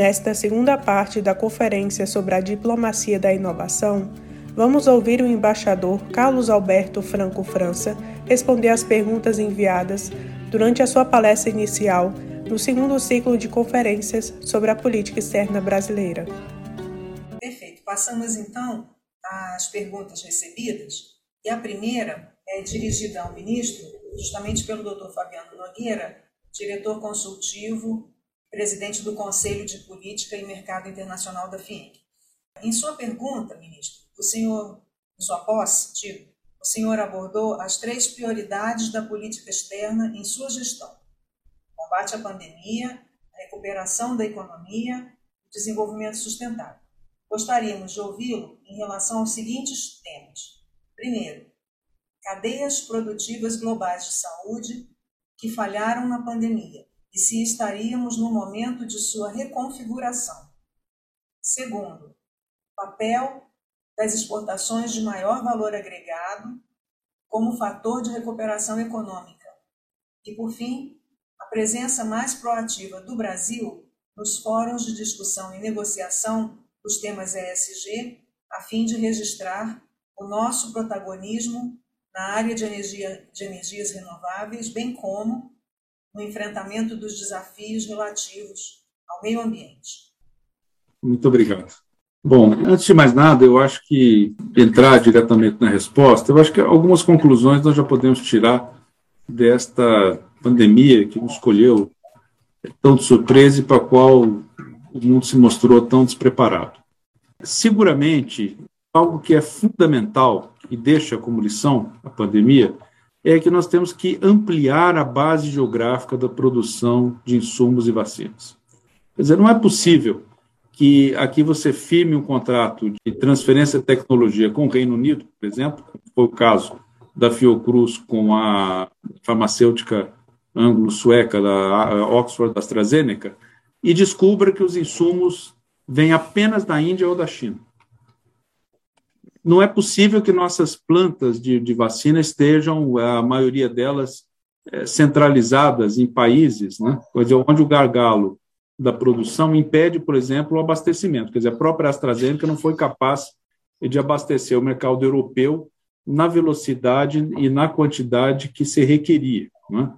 Nesta segunda parte da conferência sobre a diplomacia da inovação, vamos ouvir o embaixador Carlos Alberto Franco França responder às perguntas enviadas durante a sua palestra inicial no segundo ciclo de conferências sobre a política externa brasileira. Perfeito. Passamos então às perguntas recebidas. E a primeira é dirigida ao ministro, justamente pelo Dr. Fabiano Nogueira, diretor consultivo, presidente do Conselho de Política e Mercado Internacional da FIENC. Em sua pergunta, ministro, o senhor, em sua posse, digo, o senhor abordou as três prioridades da política externa em sua gestão: combate à pandemia, recuperação da economia e desenvolvimento sustentável. Gostaríamos de ouvi-lo em relação aos seguintes temas. Primeiro, cadeias produtivas globais de saúde que falharam na pandemia e se estaríamos no momento de sua reconfiguração. Segundo, papel das exportações de maior valor agregado como fator de recuperação econômica. E, por fim, a presença mais proativa do Brasil nos fóruns de discussão e negociação dos temas ESG, a fim de registrar o nosso protagonismo na área de, energia, de energias renováveis, bem como no enfrentamento dos desafios relativos ao meio ambiente. Muito obrigado. Bom, antes de mais nada, eu acho que entrar diretamente na resposta, eu acho que algumas conclusões nós já podemos tirar desta pandemia que nos escolheu tão de surpresa e para a qual o mundo se mostrou tão despreparado. Seguramente, algo que é fundamental e deixa como lição a pandemia é que nós temos que ampliar a base geográfica da produção de insumos e vacinas. Quer dizer, não é possível que aqui você firme um contrato de transferência de tecnologia com o Reino Unido, por exemplo, foi o caso da Fiocruz com a farmacêutica anglo-sueca da Oxford AstraZeneca, e descubra que os insumos vêm apenas da Índia ou da China não é possível que nossas plantas de, de vacina estejam, a maioria delas, é, centralizadas em países, né? Quer dizer, onde o gargalo da produção impede, por exemplo, o abastecimento. Quer dizer, a própria AstraZeneca não foi capaz de abastecer o mercado europeu na velocidade e na quantidade que se requeria. Né?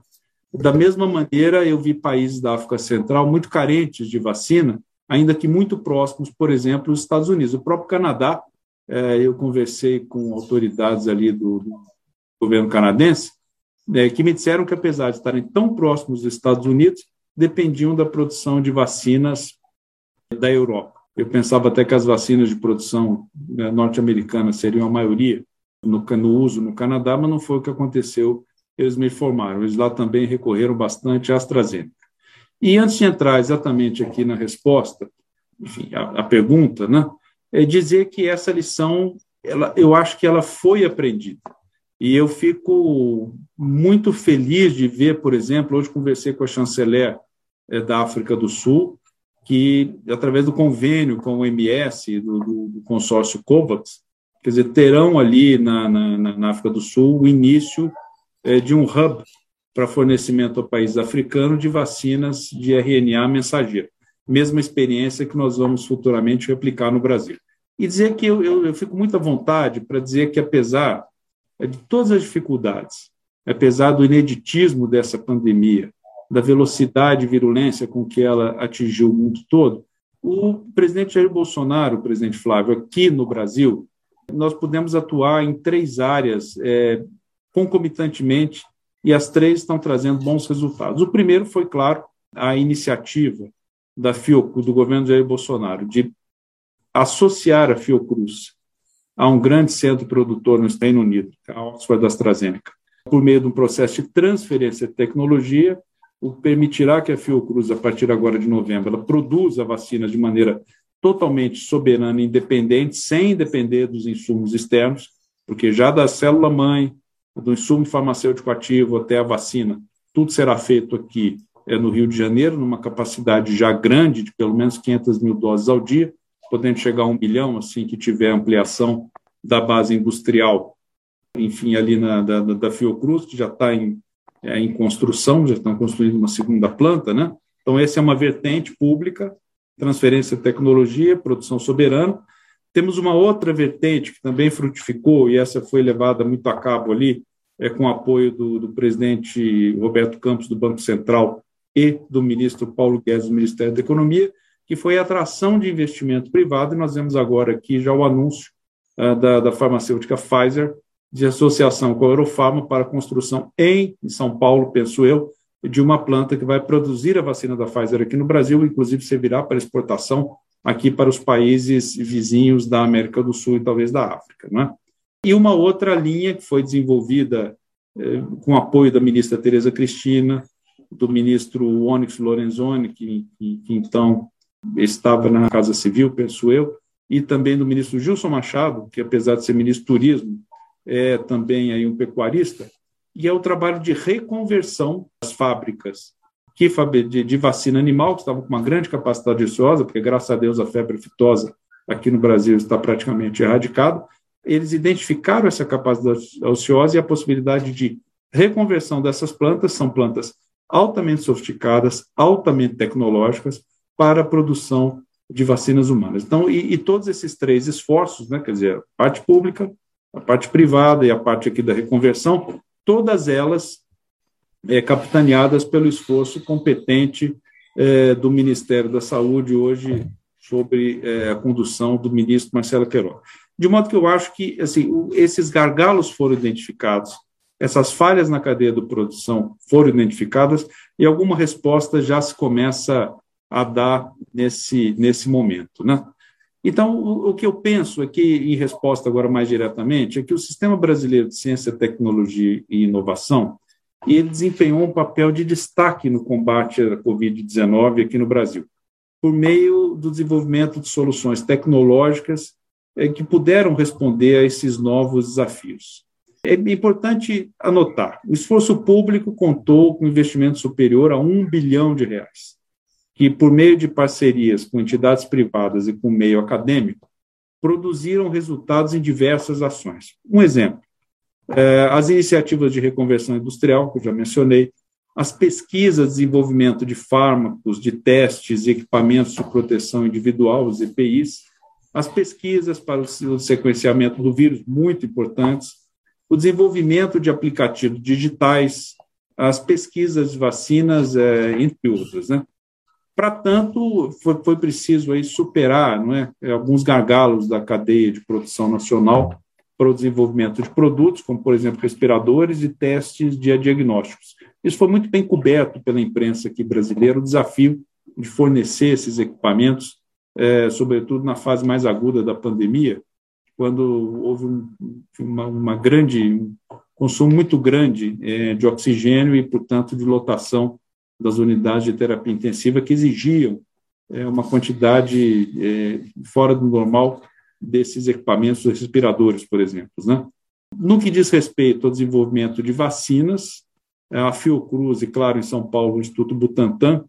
Da mesma maneira, eu vi países da África Central muito carentes de vacina, ainda que muito próximos, por exemplo, dos Estados Unidos. O próprio Canadá eu conversei com autoridades ali do, do governo canadense, é, que me disseram que, apesar de estarem tão próximos dos Estados Unidos, dependiam da produção de vacinas da Europa. Eu pensava até que as vacinas de produção né, norte-americana seriam a maioria no, no, uso no Canadá, mas não foi o que aconteceu. Eles me informaram. Eles lá também recorreram bastante à AstraZeneca. E antes de entrar exatamente aqui na resposta, enfim, a, a pergunta, né? É dizer que essa lição, ela, eu acho que ela foi aprendida. E eu fico muito feliz de ver, por exemplo, hoje conversei com a chanceler é, da África do Sul, que, através do convênio com o MS, do, do, do consórcio COVAX, quer dizer, terão ali na, na, na África do Sul o início é, de um hub para fornecimento ao país africano de vacinas de RNA mensageiro mesma experiência que nós vamos futuramente replicar no Brasil. E dizer que eu, eu, eu fico muito à vontade para dizer que, apesar de todas as dificuldades, apesar do ineditismo dessa pandemia, da velocidade e virulência com que ela atingiu o mundo todo, o presidente Jair Bolsonaro, o presidente Flávio, aqui no Brasil, nós pudemos atuar em três áreas é, concomitantemente e as três estão trazendo bons resultados. O primeiro foi, claro, a iniciativa da Fiocruz, do governo Jair Bolsonaro, de associar a Fiocruz a um grande centro produtor no Reino Unido, a Oxford AstraZeneca, por meio de um processo de transferência de tecnologia, o que permitirá que a Fiocruz, a partir agora de novembro, ela produza vacinas de maneira totalmente soberana e independente, sem depender dos insumos externos, porque já da célula-mãe, do insumo farmacêutico ativo até a vacina, tudo será feito aqui é, no Rio de Janeiro, numa capacidade já grande, de pelo menos 500 mil doses ao dia, podendo chegar a um milhão, assim que tiver ampliação da base industrial, enfim, ali na, da, da Fiocruz, que já está em, é, em construção, já estão construindo uma segunda planta, né? Então, essa é uma vertente pública transferência de tecnologia, produção soberana. Temos uma outra vertente que também frutificou, e essa foi levada muito a cabo ali, é, com o apoio do, do presidente Roberto Campos, do Banco Central, e do ministro Paulo Guedes, do Ministério da Economia, que foi a atração de investimento privado, e nós vemos agora aqui já o anúncio uh, da, da farmacêutica Pfizer, de associação com a Eurofarma para a construção em São Paulo, penso eu, de uma planta que vai produzir a vacina da Pfizer aqui no Brasil, inclusive servirá para exportação aqui para os países vizinhos da América do Sul e talvez da África. Né? E uma outra linha que foi desenvolvida eh, com apoio da ministra Tereza Cristina, do ministro Onyx Lorenzoni, que, que, que então estava na Casa Civil, penso eu, e também do ministro Gilson Machado, que apesar de ser ministro do Turismo, é também aí um pecuarista, e é o trabalho de reconversão das fábricas que, de, de vacina animal, que estavam com uma grande capacidade ociosa, porque graças a Deus a febre aftosa aqui no Brasil está praticamente erradicada, eles identificaram essa capacidade ociosa e a possibilidade de reconversão dessas plantas, são plantas altamente sofisticadas, altamente tecnológicas, para a produção de vacinas humanas. Então, e, e todos esses três esforços, né, quer dizer, a parte pública, a parte privada e a parte aqui da reconversão, todas elas é, capitaneadas pelo esforço competente é, do Ministério da Saúde hoje sobre é, a condução do ministro Marcelo Queiroga. De modo que eu acho que assim, esses gargalos foram identificados, essas falhas na cadeia de produção foram identificadas e alguma resposta já se começa a dar nesse, nesse momento. Né? Então, o, o, que eu penso aqui, em resposta agora mais diretamente, é que o Sistema Brasileiro de Ciência, Tecnologia e Inovação ele desempenhou um papel de destaque no combate à Covid-19 aqui no Brasil, por meio do desenvolvimento de soluções tecnológicas é, que puderam responder a esses novos desafios. É importante anotar: o esforço público contou com investimento superior a um bilhão de reais que, por meio de parcerias com entidades privadas e com o meio acadêmico, produziram resultados em diversas ações. Um exemplo: é, as iniciativas de reconversão industrial, que eu já mencionei, as pesquisas, desenvolvimento de fármacos, de testes e equipamentos de proteção individual, os EPIs, as pesquisas para o sequenciamento do vírus, muito importantes, o desenvolvimento de aplicativos digitais, as pesquisas de vacinas, é, entre outras. Né? Para tanto, foi, foi, preciso aí superar não é, alguns gargalos da cadeia de produção nacional para o desenvolvimento de produtos, como, por exemplo, respiradores e testes de diagnósticos. Isso foi muito bem coberto pela imprensa aqui brasileira, o desafio de fornecer esses equipamentos, é, sobretudo na fase mais aguda da pandemia, quando houve um, uma, uma, grande um consumo muito grande é, de oxigênio e, portanto, de lotação das unidades de terapia intensiva que exigiam é, uma quantidade é, fora do normal desses equipamentos respiradores, por exemplo. Né? No que diz respeito ao desenvolvimento de vacinas, a Fiocruz e, claro, em São Paulo, o Instituto Butantan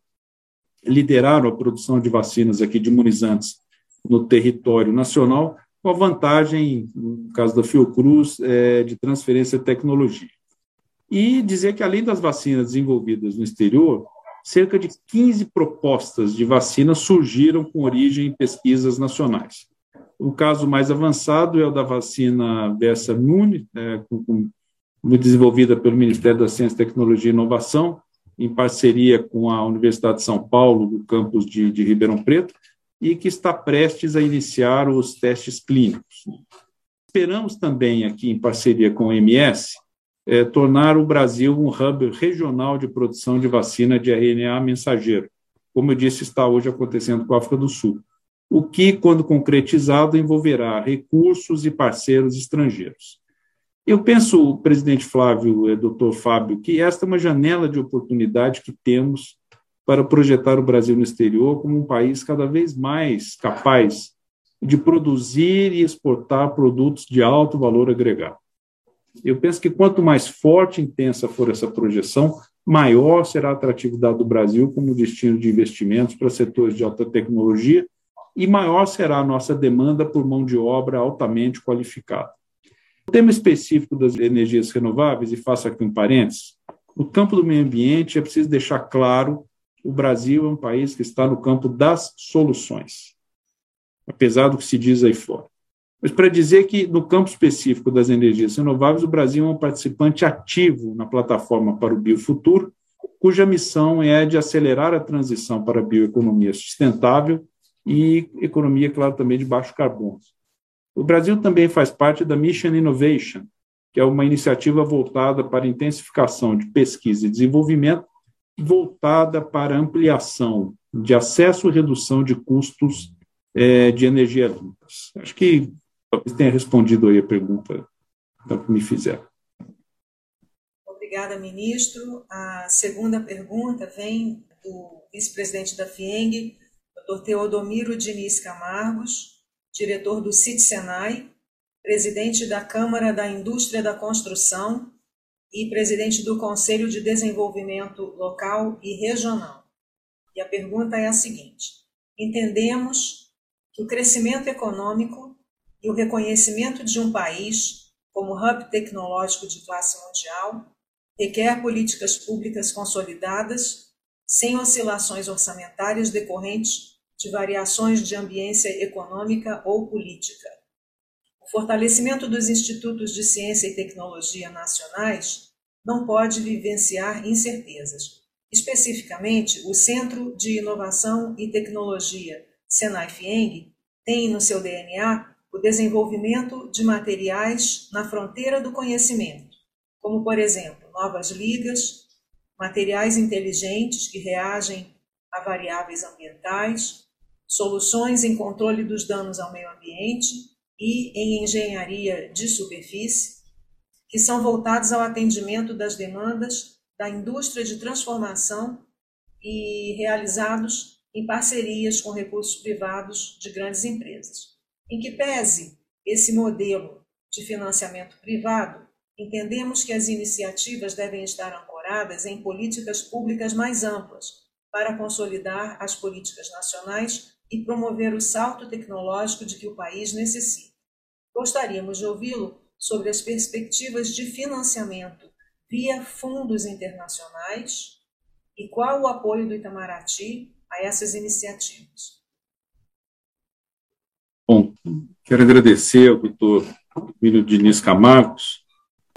lideraram a produção de vacinas aqui de imunizantes no território nacional, com a vantagem, no caso da Fiocruz, é, de transferência de tecnologia e dizer que, além das vacinas desenvolvidas no exterior, cerca de 15 propostas de vacina surgiram com origem em pesquisas nacionais. O caso mais avançado é o da vacina Versa Mune, é, com, com, desenvolvida pelo Ministério da Ciência, Tecnologia e Inovação, em parceria com a Universidade de São Paulo, do campus de, de Ribeirão Preto, e que está prestes a iniciar os testes clínicos. Esperamos também, aqui em parceria com o MS, é, tornar o Brasil um hub regional de produção de vacina de RNA mensageiro, como eu disse, está hoje acontecendo com a África do Sul, o que, quando concretizado, envolverá recursos e parceiros estrangeiros. Eu penso, presidente Flávio, eh, doutor Fábio, que esta é uma janela de oportunidade que temos para projetar o Brasil no exterior como um país cada vez mais capaz de produzir e exportar produtos de alto valor agregado. Eu penso que quanto mais forte e intensa for essa projeção, maior será a atratividade do Brasil como destino de investimentos para setores de alta tecnologia e maior será a nossa demanda por mão de obra altamente qualificada. O tema específico das energias renováveis, e faço aqui um parênteses, no campo do meio ambiente é preciso deixar claro o Brasil é um país que está no campo das soluções, apesar do que se diz aí fora. Mas para dizer que, no campo específico das energias renováveis, o Brasil é um participante ativo na plataforma para o Biofuturo, cuja missão é de acelerar a transição para a bioeconomia sustentável e economia, claro, também de baixo carbono. O Brasil também faz parte da Mission Innovation, que é uma iniciativa voltada para a intensificação de pesquisa e desenvolvimento, voltada para ampliação de acesso e redução de custos é, de energia limpas. Acho que talvez tenha respondido aí a pergunta que me fizeram. Obrigada, ministro. A segunda pergunta vem do vice-presidente da FIENG, Dr. Teodomiro Diniz Camargos, diretor do CIT Senai, presidente da Câmara da Indústria da Construção e presidente do Conselho de Desenvolvimento Local e Regional. E a pergunta é a seguinte: entendemos que o crescimento econômico e o reconhecimento de um país como hub tecnológico de classe mundial requer políticas públicas consolidadas, sem oscilações orçamentárias decorrentes de variações de ambiência econômica ou política. Fortalecimento dos institutos de ciência e tecnologia nacionais não pode vivenciar incertezas. Especificamente, o Centro de Inovação e Tecnologia Senai-FIENG tem no seu DNA o desenvolvimento de materiais na fronteira do conhecimento, como, por exemplo, novas ligas, materiais inteligentes que reagem a variáveis ambientais, soluções em controle dos danos ao meio ambiente e em engenharia de superfície, que são voltados ao atendimento das demandas da indústria de transformação e realizados em parcerias com recursos privados de grandes empresas. Em que pese esse modelo de financiamento privado, Entendemos que as iniciativas devem estar ancoradas em políticas públicas mais amplas, para consolidar as políticas nacionais e promover o salto tecnológico de que o país necessita. Gostaríamos de ouvi-lo sobre as perspectivas de financiamento via fundos internacionais e qual o apoio do Itamaraty a essas iniciativas. Bom, quero agradecer ao doutor Emílio Diniz Camargos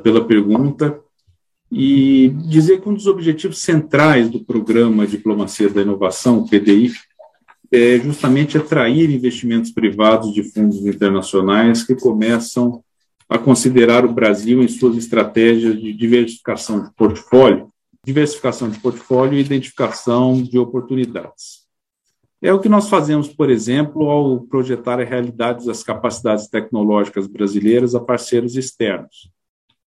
pela pergunta e dizer que um dos objetivos centrais do programa Diplomacia da Inovação, o PDI, é justamente atrair investimentos privados de fundos internacionais que começam a considerar o Brasil em suas estratégias de diversificação de portfólio, diversificação de portfólio e identificação de oportunidades. É o que nós fazemos, por exemplo, ao projetar a realidade das capacidades tecnológicas brasileiras a parceiros externos.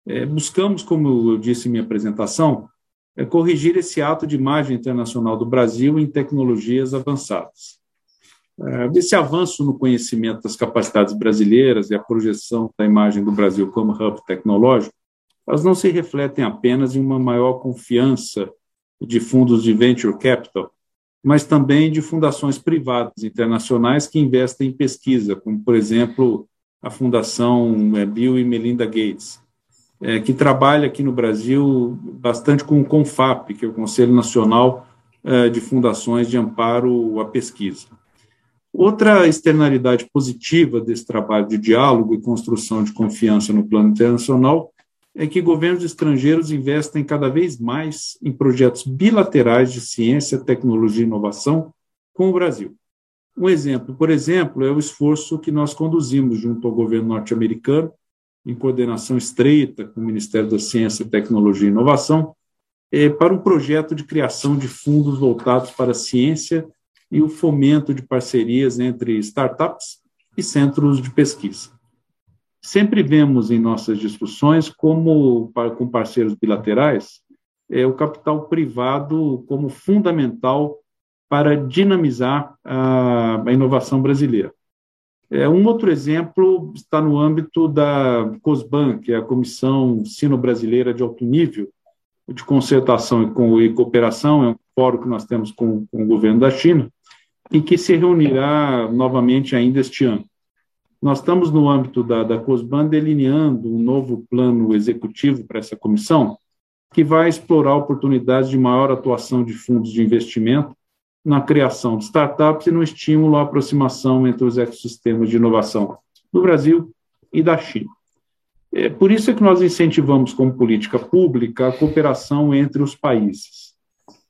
É, buscamos, como eu disse em minha apresentação, é, corrigir esse ato de imagem internacional do Brasil em tecnologias avançadas. É, esse avanço no conhecimento das capacidades brasileiras e a projeção da imagem do Brasil como hub tecnológico, elas não se refletem apenas em uma maior confiança de fundos de venture capital, mas também de fundações privadas internacionais que investem em pesquisa, como, por exemplo, a Fundação é, Bill e Melinda Gates, é, que trabalha aqui no Brasil bastante com o CONFAP, que é o Conselho Nacional é, de Fundações de Amparo à Pesquisa. Outra externalidade positiva desse trabalho de diálogo e construção de confiança no plano internacional é que governos estrangeiros investem cada vez mais em projetos bilaterais de ciência, tecnologia e inovação com o Brasil. Um exemplo, por exemplo, é o esforço que nós conduzimos junto ao governo norte-americano em coordenação estreita com o Ministério da Ciência, Tecnologia e Inovação, é, para um projeto de criação de fundos voltados para a ciência e o fomento de parcerias entre startups e centros de pesquisa. Sempre vemos em nossas discussões como, com parceiros bilaterais, é, o capital privado como fundamental para dinamizar a, a inovação brasileira. É, um outro exemplo está no âmbito da COSBAN, que é a Comissão Sino-Brasileira de Alto Nível de Concertação e, Cooperação, é um fórum que nós temos com, com o governo da China, em que se reunirá novamente ainda este ano. Nós estamos, no âmbito da, da COSBAN, delineando um novo plano executivo para essa comissão, que vai explorar oportunidades de maior atuação de fundos de investimento na criação de startups e no estímulo à aproximação entre os ecossistemas de inovação do Brasil e da China. É, por isso é que nós incentivamos como política pública a cooperação entre os países.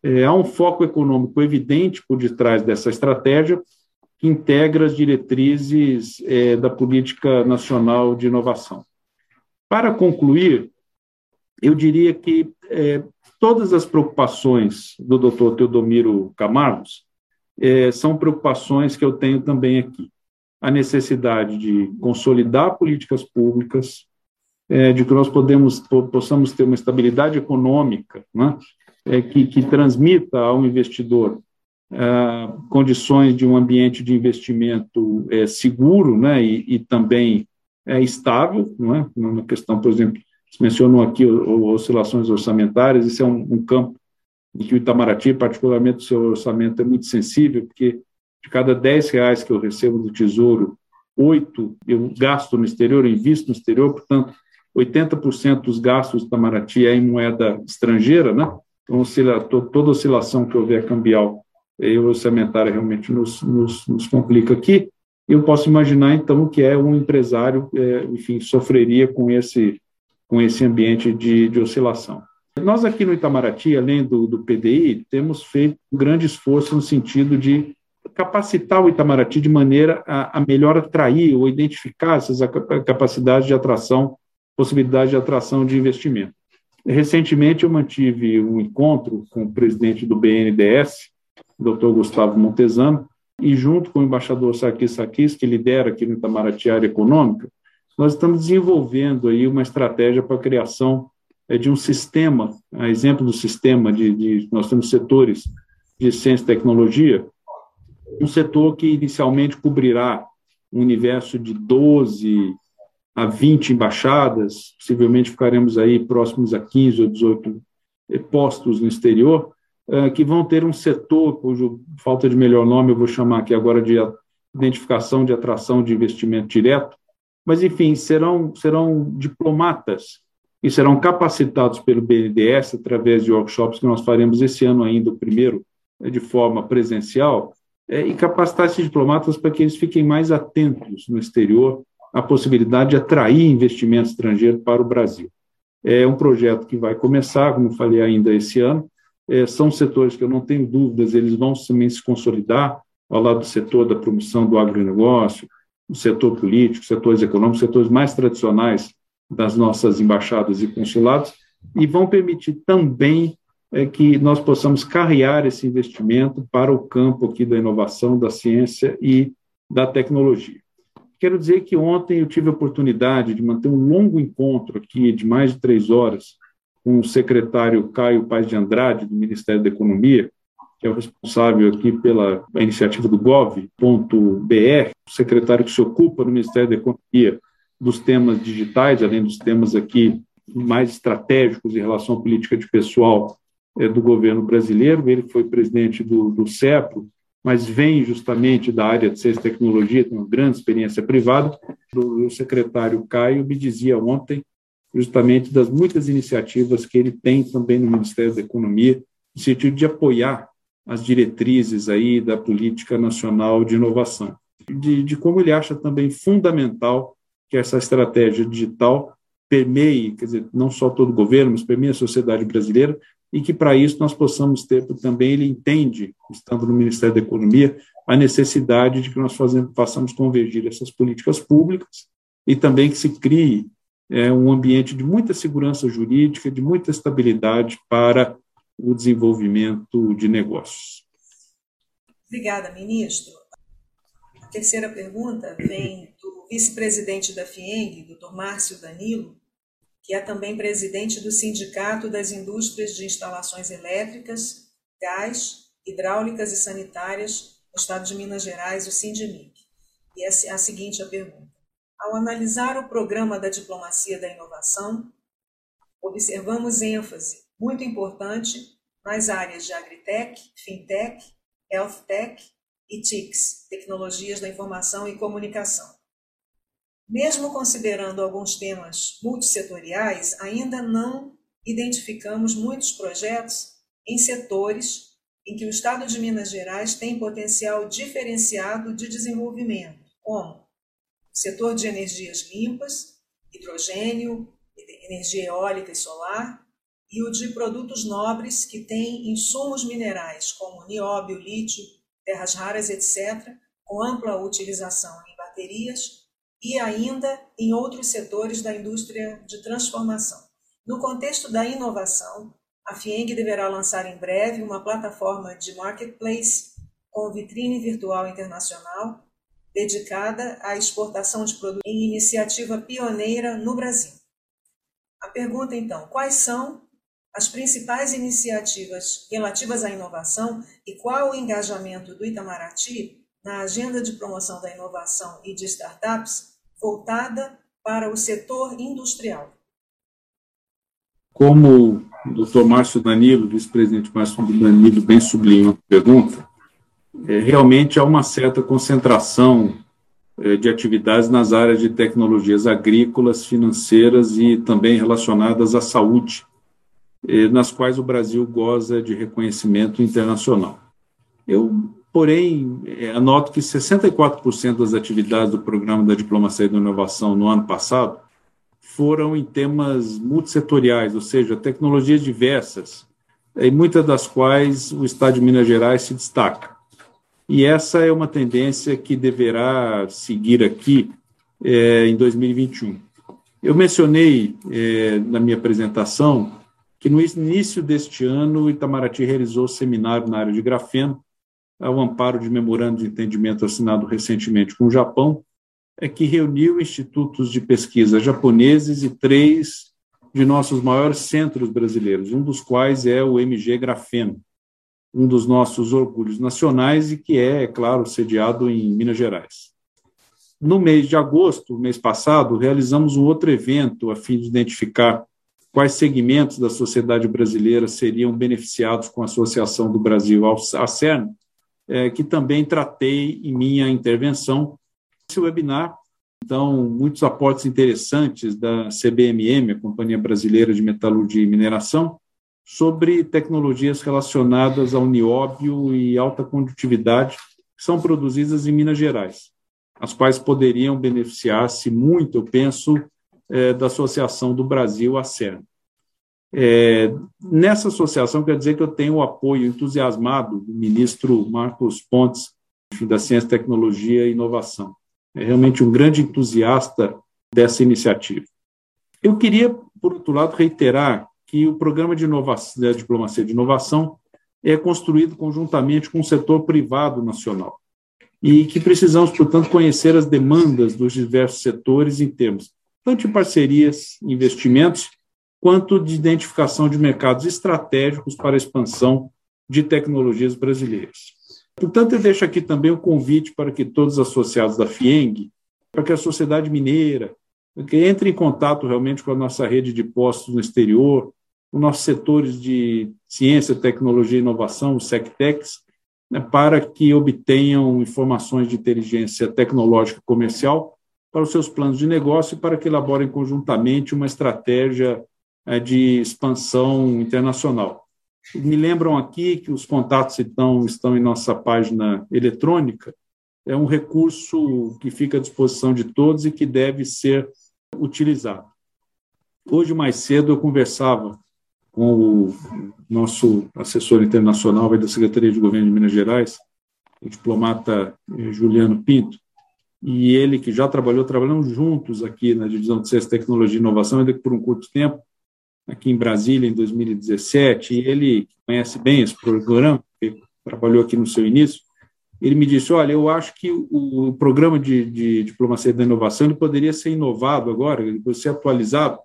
É, há um foco econômico evidente por detrás dessa estratégia, que integra as diretrizes é, da política nacional de inovação. Para concluir, eu diria que é, todas as preocupações do Dr. Teodomiro Camargos é, são preocupações que eu tenho também aqui. A necessidade de consolidar políticas públicas, é, de que nós podemos, possamos ter uma estabilidade econômica né, é, que, que, transmita ao investidor é, condições de um ambiente de investimento é, seguro né, e, e também estável, não é? Uma questão, por exemplo, mencionou aqui oscilações orçamentárias, isso é um, um campo em que o Itamaraty, particularmente o seu orçamento, é muito sensível, porque de cada 10 reais que eu recebo do Tesouro, oito eu gasto no exterior, eu invisto no exterior, portanto, 80% dos gastos do Itamaraty é em moeda estrangeira, né? Então, oscila, toda oscilação que houver cambial e orçamentária realmente nos, nos, nos, complica aqui. Eu posso imaginar, então, que é um empresário, é, enfim, sofreria com esse, com esse ambiente de, de oscilação. Nós aqui no Itamaraty, além do, do PDI, temos feito um grande esforço no sentido de capacitar o Itamaraty de maneira a, a melhor atrair ou identificar essas capacidades de atração possibilidade de atração de investimento. Recentemente, eu mantive um encontro com o presidente do BNDES, Dr. Gustavo Montesano, e junto com o embaixador Sarkis Sarkis, que lidera aqui no Itamaraty área econômica, nós estamos desenvolvendo aí uma estratégia para a criação é, de um sistema, a exemplo do sistema de, de, nós temos setores de ciência e tecnologia, um setor que inicialmente cobrirá um universo de 12 a 20 embaixadas, possivelmente ficaremos aí próximos a 15 ou 18 postos no exterior, eh, que vão ter um setor, cujo falta de melhor nome eu vou chamar aqui agora de identificação de atração de investimento direto, mas enfim, serão, serão diplomatas e serão capacitados pelo BNDES através de workshops que nós faremos esse ano ainda, o primeiro, eh, de forma presencial, eh, e capacitar esses diplomatas para que eles fiquem mais atentos no exterior a possibilidade de atrair investimento estrangeiro para o Brasil. É um projeto que vai começar, como falei ainda esse ano, é, são setores que eu não tenho dúvidas, eles vão também se consolidar ao lado do setor da promoção do agronegócio, do setor político, setores econômicos, setores mais tradicionais das nossas embaixadas e consulados, e vão permitir também é, que nós possamos carrear esse investimento para o campo aqui da inovação, da ciência e da tecnologia. Quero dizer que ontem eu tive a oportunidade de manter um longo encontro aqui, de mais de três horas, com o secretário Caio Paz de Andrade, do Ministério da Economia, que é o responsável aqui pela iniciativa do Gov.br, o secretário que se ocupa no Ministério da Economia dos temas digitais, além dos temas aqui mais estratégicos em relação à política de pessoal é, do governo brasileiro. Ele foi presidente do, do CEPRO, mas vem justamente da área de ciência e tecnologia, tem uma grande experiência privada. O secretário Caio me dizia ontem, justamente das muitas iniciativas que ele tem também no Ministério da Economia, no sentido de apoiar as diretrizes aí da política nacional de inovação, de, de como ele acha também fundamental que essa estratégia digital permeie, quer dizer, não só todo o governo, mas permeie a sociedade brasileira, e que para isso nós possamos ter também, ele entende, estando no Ministério da Economia, a necessidade de que nós fazemos, façamos convergir essas políticas públicas e também que se crie é, um ambiente de muita segurança jurídica, de muita estabilidade para o desenvolvimento de negócios. Obrigada, ministro. A terceira pergunta vem do vice-presidente da FIENG, doutor Márcio Danilo, que é também presidente do Sindicato das Indústrias de Instalações Elétricas, Gás, Hidráulicas e Sanitárias no Estado de Minas Gerais, o Sindimic. E é a seguinte a pergunta. Ao analisar o programa da diplomacia da inovação, observamos ênfase muito importante nas áreas de agritech, fintech, healthtech e TICs, tecnologias da informação e comunicação. Mesmo considerando alguns temas multissetoriais, ainda não identificamos muitos projetos em setores em que o Estado de Minas Gerais tem potencial diferenciado de desenvolvimento, como o setor de energias limpas, hidrogênio, energia eólica e solar, e o de produtos nobres que têm insumos minerais, como nióbio, lítio, terras raras, etc., com ampla utilização em baterias e ainda em outros setores da indústria de transformação. No contexto da inovação, a FIENG deverá lançar em breve uma plataforma de marketplace com vitrine virtual internacional dedicada à exportação de produtos em iniciativa pioneira no Brasil. A pergunta então, quais são as principais iniciativas relativas à inovação e qual o engajamento do Itamaraty na agenda de promoção da inovação e de startups voltada para o setor industrial. Como o doutor Márcio Danilo, vice-presidente Márcio Danilo, bem sublinhou a pergunta, é, realmente há uma certa concentração é, de atividades nas áreas de tecnologias agrícolas, financeiras e também relacionadas à saúde, nas quais o Brasil goza de reconhecimento internacional. Eu, porém, é, anoto que 64% das atividades do Programa da Diplomacia da Inovação no ano passado foram em temas multissetoriais, ou seja, tecnologias diversas, e muitas das quais o Estado de Minas Gerais se destaca. E essa é uma tendência que deverá seguir aqui é, em 2021. Eu mencionei é, na minha apresentação que no início deste ano Itamaraty realizou seminário na área de grafeno, ao amparo de memorando de entendimento assinado recentemente com o Japão, é que reuniu institutos de pesquisa japoneses e três de nossos maiores centros brasileiros, um dos quais é o MG Grafeno, um dos nossos orgulhos nacionais e que é, é claro, sediado em Minas Gerais. No mês de agosto, mês passado, realizamos um outro evento a fim de identificar quais segmentos da sociedade brasileira seriam beneficiados com a associação do Brasil à CERN, é, que também tratei em minha intervenção esse webinar. Então, muitos aportes interessantes da CBMM, a Companhia Brasileira de Metalurgia e Mineração, sobre tecnologias relacionadas ao nióbio e alta condutividade que são produzidas em Minas Gerais, as quais poderiam beneficiar-se muito, eu penso, é, da Associação do Brasil, a CERN. É, nessa associação, quer dizer que eu tenho o apoio entusiasmado do ministro Marcos Pontes, da Ciência, Tecnologia e Inovação é realmente um grande entusiasta dessa iniciativa. Eu queria, por outro lado, reiterar que o programa de inovação, da diplomacia de inovação é construído conjuntamente com o setor privado nacional e que precisamos, portanto, conhecer as demandas dos diversos setores em termos tanto de parcerias, investimentos, quanto de identificação de mercados estratégicos para a expansão de tecnologias brasileiras. Portanto, eu deixo aqui também o convite para que todos os associados da FIENG, para que a sociedade mineira, que entre em contato realmente com a nossa rede de postos no exterior, os nossos setores de ciência, tecnologia e inovação, os SECTECs, né, para que obtenham informações de inteligência tecnológica comercial para os seus planos de negócio e para que elaborem conjuntamente uma estratégia é, de expansão internacional. Me lembram aqui que os contatos então estão em nossa página eletrônica. É um recurso que fica à disposição de todos e que deve ser utilizado. Hoje, mais cedo, eu conversava com o nosso assessor internacional da Secretaria de Governo de Minas Gerais, o diplomata eh, Juliano Pinto, e ele, que já trabalhou, trabalhamos juntos aqui na Divisão de Ciência, Tecnologia e Inovação, ainda que por um curto tempo, aqui em Brasília em 2017, e ele conhece bem esse programa, trabalhou aqui no seu início, ele me disse, olha, eu acho que o programa de, de diplomacia da inovação ele poderia ser inovado agora, ele poderia ser atualizado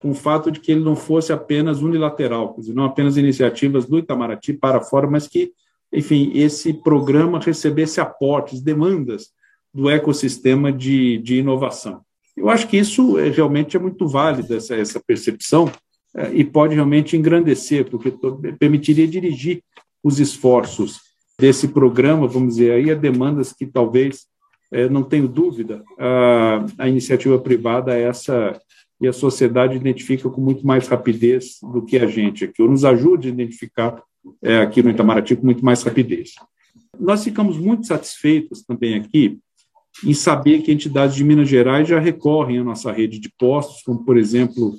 com o fato de que ele não fosse apenas unilateral, quer dizer, não apenas iniciativas do Itamaraty para fora, mas que, enfim, esse programa recebesse aportes, demandas do ecossistema de, de inovação. Eu acho que isso é, realmente é muito válido, essa, essa percepção, é, e pode realmente engrandecer, porque permitiria dirigir os esforços desse programa, vamos dizer, aí a demandas que talvez, é, não tenho dúvida, a, a iniciativa privada essa e a sociedade identifica com muito mais rapidez do que a gente aqui, ou nos ajuda a identificar é, aqui no Itamaraty com muito mais rapidez. Nós ficamos muito satisfeitos também aqui em saber que entidades de Minas Gerais já recorrem à nossa rede de postos, como, por exemplo,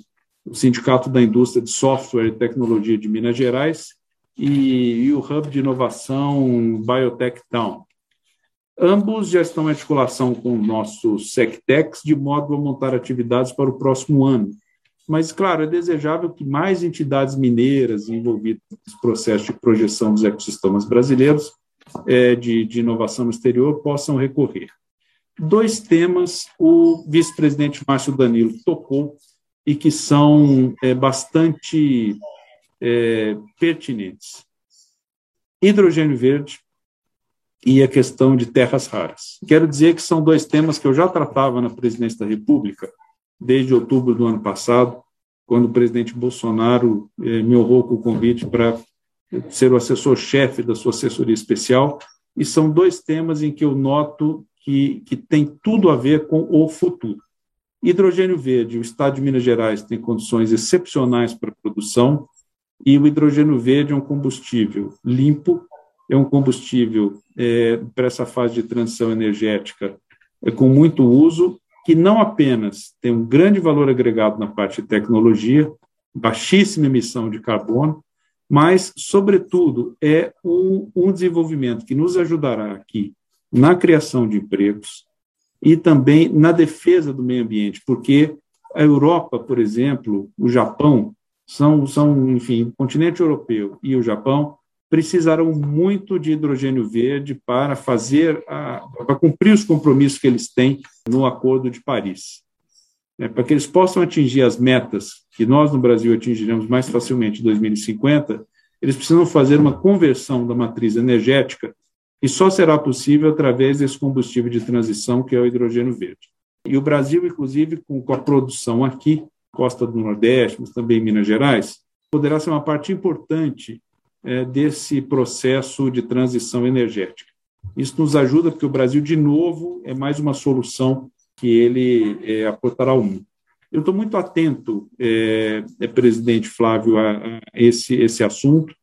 o Sindicato da Indústria de Software e Tecnologia de Minas Gerais e, e o Hub de Inovação Biotech Town. Ambos já estão em articulação com o nosso SecTex, de modo a montar atividades para o próximo ano. Mas, claro, é desejável que mais entidades mineiras envolvidas nesse processo de projeção dos ecossistemas brasileiros é, de, de inovação no exterior possam recorrer. Dois temas o vice-presidente Márcio Danilo tocou e que são é, bastante é, pertinentes. Hidrogênio verde e a questão de terras raras. Quero dizer que são dois temas que eu já tratava na presidência da República desde outubro do ano passado, quando o presidente Bolsonaro eh, me honrou com o convite para ser o assessor-chefe da sua assessoria especial, e são dois temas em que eu noto que, que tem tudo a ver com o futuro. Hidrogênio verde, o Estado de Minas Gerais tem condições excepcionais para produção, e o hidrogênio verde é um combustível limpo, é um combustível é, para essa fase de transição energética é, com muito uso, que não apenas tem um grande valor agregado na parte de tecnologia, baixíssima emissão de carbono, mas, sobretudo, é um, um desenvolvimento que nos ajudará aqui na criação de empregos e também na defesa do meio ambiente, porque a Europa, por exemplo, o Japão, são, são enfim, o continente europeu e o Japão precisarão muito de hidrogênio verde para fazer a, para cumprir os compromissos que eles têm no Acordo de Paris. É, para que eles possam atingir as metas que nós no Brasil atingiremos mais facilmente em 2050, eles precisam fazer uma conversão da matriz energética e só será possível através desse combustível de transição que é o hidrogênio verde. E o Brasil, inclusive, com, a produção aqui, costa do Nordeste, mas também Minas Gerais, poderá ser uma parte importante é, desse processo de transição energética. Isso nos ajuda porque o Brasil, de novo, é mais uma solução que ele é, aportará ao mundo. Eu estou muito atento, é, é, presidente Flávio, a, a, esse, esse assunto.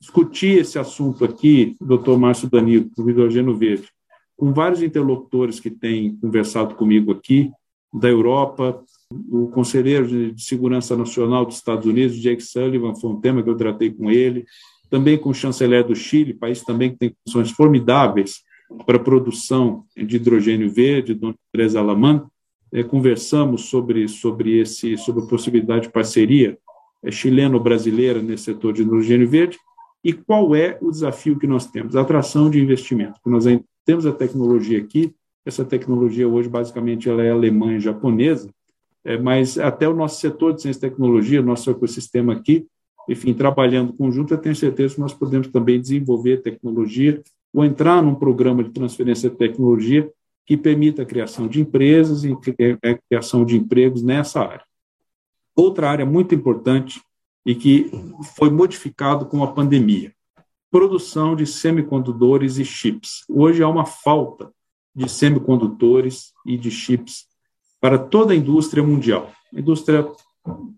Discuti esse assunto aqui, doutor Márcio Danilo, do Hidrogênio Verde, com vários interlocutores que têm conversado comigo aqui, da Europa, o conselheiro de Segurança Nacional dos Estados Unidos, Jake Sullivan, foi um tema que eu tratei com ele, também com o chanceler do Chile, país também que tem condições formidáveis para a produção de hidrogênio verde, Dona Teresa Alaman, é, conversamos sobre, sobre, esse, sobre a possibilidade de parceria é, chileno-brasileira nesse setor de hidrogênio verde e qual é o desafio que nós temos? A atração de investimento. Nós temos a tecnologia aqui, essa tecnologia hoje basicamente ela é alemã e japonesa, é, mas até o nosso setor de ciência e tecnologia, nosso ecossistema aqui, enfim, trabalhando conjunto, eu tenho certeza que nós podemos também desenvolver tecnologia ou entrar num programa de transferência de tecnologia que permita a criação de empresas e a criação de empregos nessa área. Outra área muito importante e que foi modificado com a pandemia, produção de semicondutores e chips. Hoje há uma falta de semicondutores e de chips para toda a indústria mundial. A indústria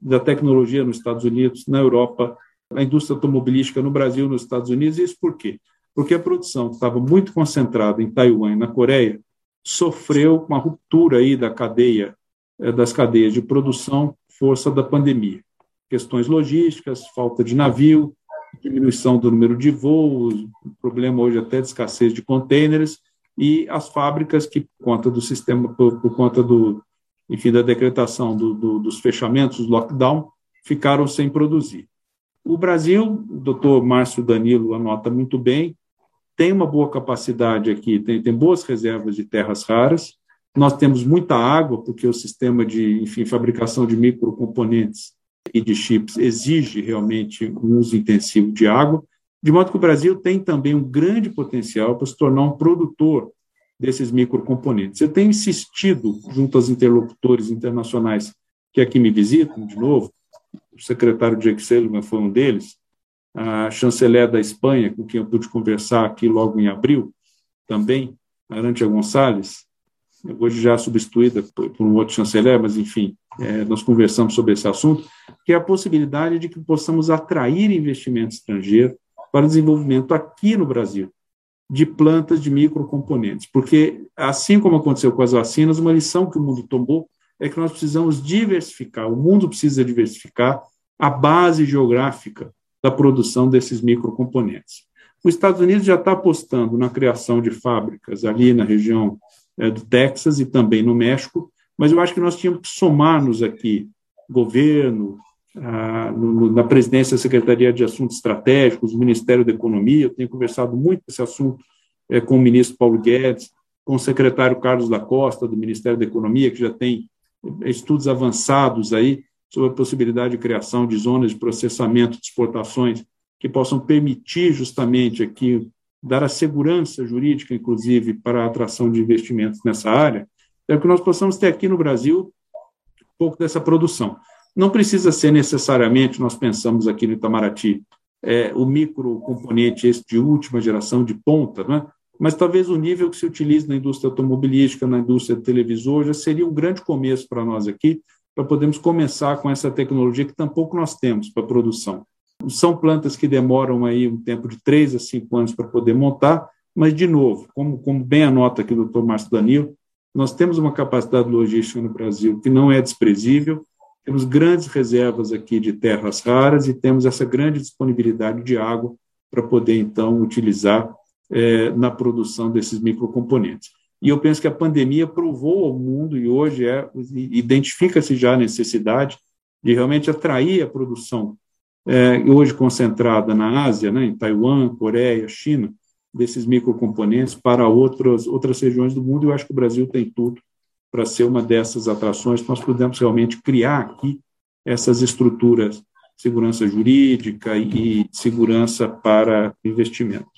da tecnologia nos Estados Unidos, na Europa, a indústria automobilística no Brasil, nos Estados Unidos. Isso por quê? Porque a produção que estava muito concentrada em Taiwan e na Coreia sofreu uma ruptura aí da cadeia eh, das cadeias de produção força da pandemia. Questões logísticas, falta de navio, diminuição do número de voos, problema hoje até de escassez de contêineres e as fábricas que por conta do sistema por, por conta do enfim, da decretação do, do, dos fechamentos, do lockdown, ficaram sem produzir. O Brasil, o doutor Márcio Danilo anota muito bem, tem uma boa capacidade aqui, tem, tem boas reservas de terras raras, nós temos muita água, porque o sistema de enfim, fabricação de microcomponentes e de chips exige realmente um uso intensivo de água, de modo que o Brasil tem também um grande potencial para se tornar um produtor desses microcomponentes. Eu tenho insistido, junto aos interlocutores internacionais que aqui me visitam, de novo, o secretário Jake Sullivan foi um deles, a chanceler da Espanha, com quem eu pude conversar aqui logo em abril, também, Arantia Gonçalves, hoje já substituída por, por um outro chanceler, mas enfim, é, nós conversamos sobre esse assunto, que é a possibilidade de que possamos atrair investimento estrangeiro para desenvolvimento aqui no Brasil de plantas de microcomponentes, porque assim como aconteceu com as vacinas, uma lição que o mundo tomou é que nós precisamos diversificar, o mundo precisa diversificar a base geográfica da produção desses microcomponentes. Os Estados Unidos já está apostando na criação de fábricas ali na região do Texas e também no México, mas eu acho que nós tínhamos que somar-nos aqui, governo, ah, na presidência da Secretaria de Assuntos Estratégicos, o Ministério da Economia, eu tenho conversado muito esse assunto é, com o ministro Paulo Guedes, com o secretário Carlos da Costa, do Ministério da Economia, que já tem estudos avançados aí sobre a possibilidade de criação de zonas de processamento de exportações que possam permitir justamente aqui dar a segurança jurídica, inclusive, para a atração de investimentos nessa área, é que nós possamos ter aqui no Brasil um pouco dessa produção. Não precisa ser necessariamente, nós pensamos aqui no Itamaraty, é, o microcomponente esse de última geração, de ponta, né? mas talvez o nível que se utiliza na indústria automobilística, na indústria de televisor, já seria um grande começo para nós aqui, para podermos começar com essa tecnologia que tampouco nós temos para produção. São plantas que demoram aí um tempo de três a cinco anos para poder montar, mas, de novo, como, como bem anota aqui o doutor Márcio Danilo, nós temos uma capacidade logística no Brasil que não é desprezível, temos grandes reservas aqui de terras raras e temos essa grande disponibilidade de água para poder, então, utilizar é, na produção desses microcomponentes. E eu penso que a pandemia provou ao mundo, e hoje é, identifica-se já a necessidade de realmente atrair a produção é, hoje concentrada na Ásia, né, em Taiwan, Coreia, China, desses microcomponentes para outras, outras regiões do mundo. Eu acho que o Brasil tem tudo para ser uma dessas atrações. Nós podemos realmente criar aqui essas estruturas segurança jurídica e segurança para investimento.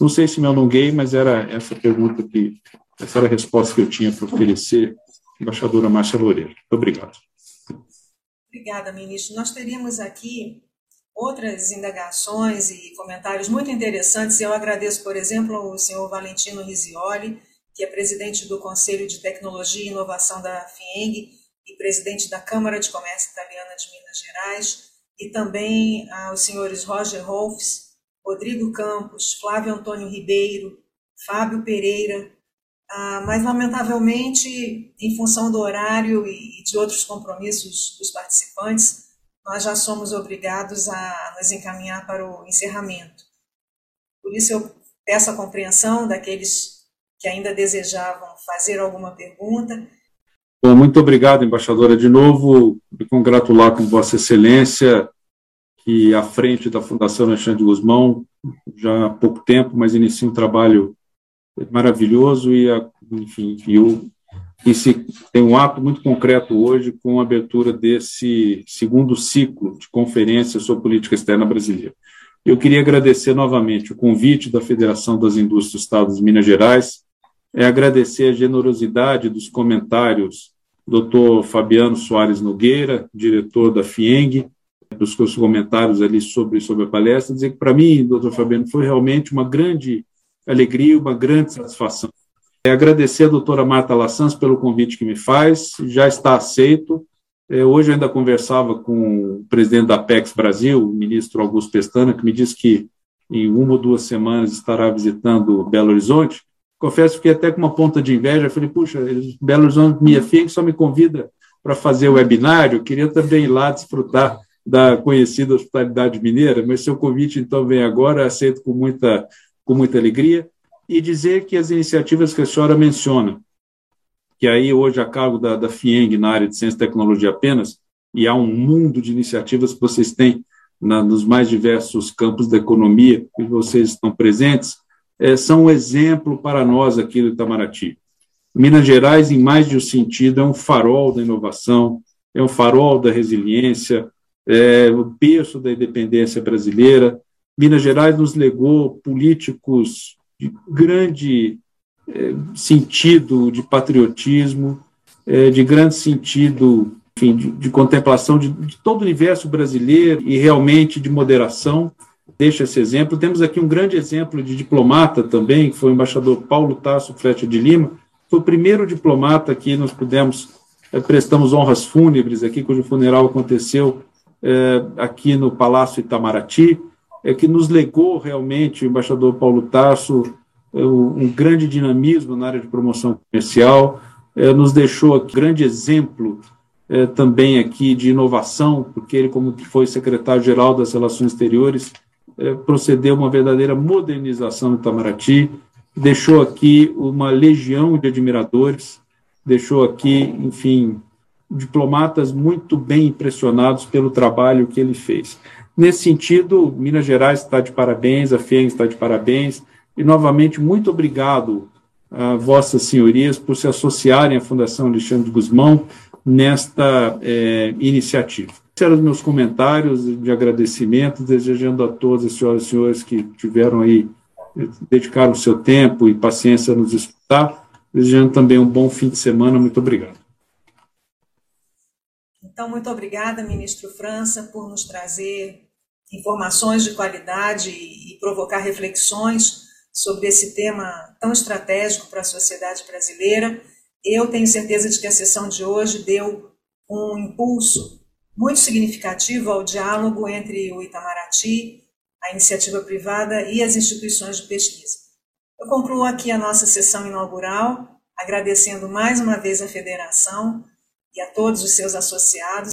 Não sei se me alonguei, mas era essa pergunta que, essa era a resposta que eu tinha para oferecer, embaixadora Márcia Loureiro. Muito obrigado. Obrigada, ministro. Nós teríamos aqui outras indagações e comentários muito interessantes. Eu agradeço, por exemplo, ao senhor Valentino Risioli, que é presidente do Conselho de Tecnologia e Inovação da FIENG e presidente da Câmara de Comércio Italiana de Minas Gerais, e também aos senhores Roger Rolfs, Rodrigo Campos, Flávio Antônio Ribeiro, Fábio Pereira, ah, mas lamentavelmente, em função do horário e de outros compromissos dos participantes, nós já somos obrigados a nos encaminhar para o encerramento. Por isso, eu peço a compreensão daqueles que ainda desejavam fazer alguma pergunta. Bom, muito obrigado, embaixadora. De novo, me congratular com Vossa Excelência, que à frente da Fundação Alexandre Guzmão, já há pouco tempo, mas inicia um trabalho maravilhoso e, enfim, eu e se tem um ato muito concreto hoje com a abertura desse segundo ciclo de conferência sobre política externa brasileira. Eu queria agradecer novamente o convite da Federação das Indústrias do Estado de Minas Gerais, é agradecer a generosidade dos comentários do Dr. Fabiano Soares Nogueira, diretor da FIENG, dos seus comentários ali sobre, sobre a palestra, dizer que para mim, doutor Fabiano, foi realmente uma grande alegria, uma grande satisfação é agradecer a doutora Marta Lassans pelo convite que me faz, já está aceito. É, hoje eu ainda conversava com o presidente da Apex Brasil, o ministro Augusto Pestana, que me disse que em uma ou duas semanas estará visitando Belo Horizonte. Confesso que fiquei até com uma ponta de inveja. Falei, puxa, Belo Horizonte, minha filha, só me convida para fazer o webinário. Eu queria também ir lá desfrutar da conhecida hospitalidade mineira, mas seu convite então vem agora, aceito com muita, com muita alegria e dizer que as iniciativas que a senhora menciona, que aí hoje a cargo da, da FIENG na área de ciência e tecnologia apenas, e há um mundo de iniciativas que vocês têm na, nos mais diversos campos da economia que vocês estão presentes, é, são um exemplo para nós aqui do Itamaraty. Minas Gerais, em mais de um sentido, é um farol da inovação, é um farol da resiliência, é o berço da independência brasileira. Minas Gerais nos legou políticos de grande é, sentido de patriotismo, é, de grande sentido enfim, de, de contemplação de, de, todo o universo brasileiro e realmente de moderação. Deixa esse exemplo. Temos aqui um grande exemplo de diplomata também, que foi o embaixador Paulo Tasso Flecha de Lima, foi o primeiro diplomata que nós pudemos, eh, prestamos honras fúnebres aqui, cujo funeral aconteceu eh, aqui no Palácio Itamaraty, é, que nos legou realmente, o embaixador Paulo Tasso, um grande dinamismo na área de promoção comercial, nos deixou um grande exemplo também aqui de inovação, porque ele, como que foi secretário-geral das Relações Exteriores, procedeu uma verdadeira modernização do Itamaraty, deixou aqui uma legião de admiradores, deixou aqui, enfim, diplomatas muito bem impressionados pelo trabalho que ele fez. Nesse sentido, Minas Gerais está de parabéns, a FEM está de parabéns, e novamente, muito obrigado a Vossas Senhorias por se associarem à Fundação Alexandre Guzmão nesta é, iniciativa. Esses eram os meus comentários de agradecimento, desejando a todas as senhoras e senhores que tiveram aí dedicaram o seu tempo e paciência a nos escutar. Desejando também um bom fim de semana. Muito obrigado. Então, muito obrigada, ministro França, por nos trazer informações de qualidade e provocar reflexões sobre esse tema tão estratégico para a sociedade brasileira. Eu tenho certeza de que a sessão de hoje deu um impulso muito significativo ao diálogo entre o Itamaraty a iniciativa privada e as instituições de pesquisa. Eu concluo aqui a nossa sessão inaugural, agradecendo mais uma vez a Federação e a todos os seus associados.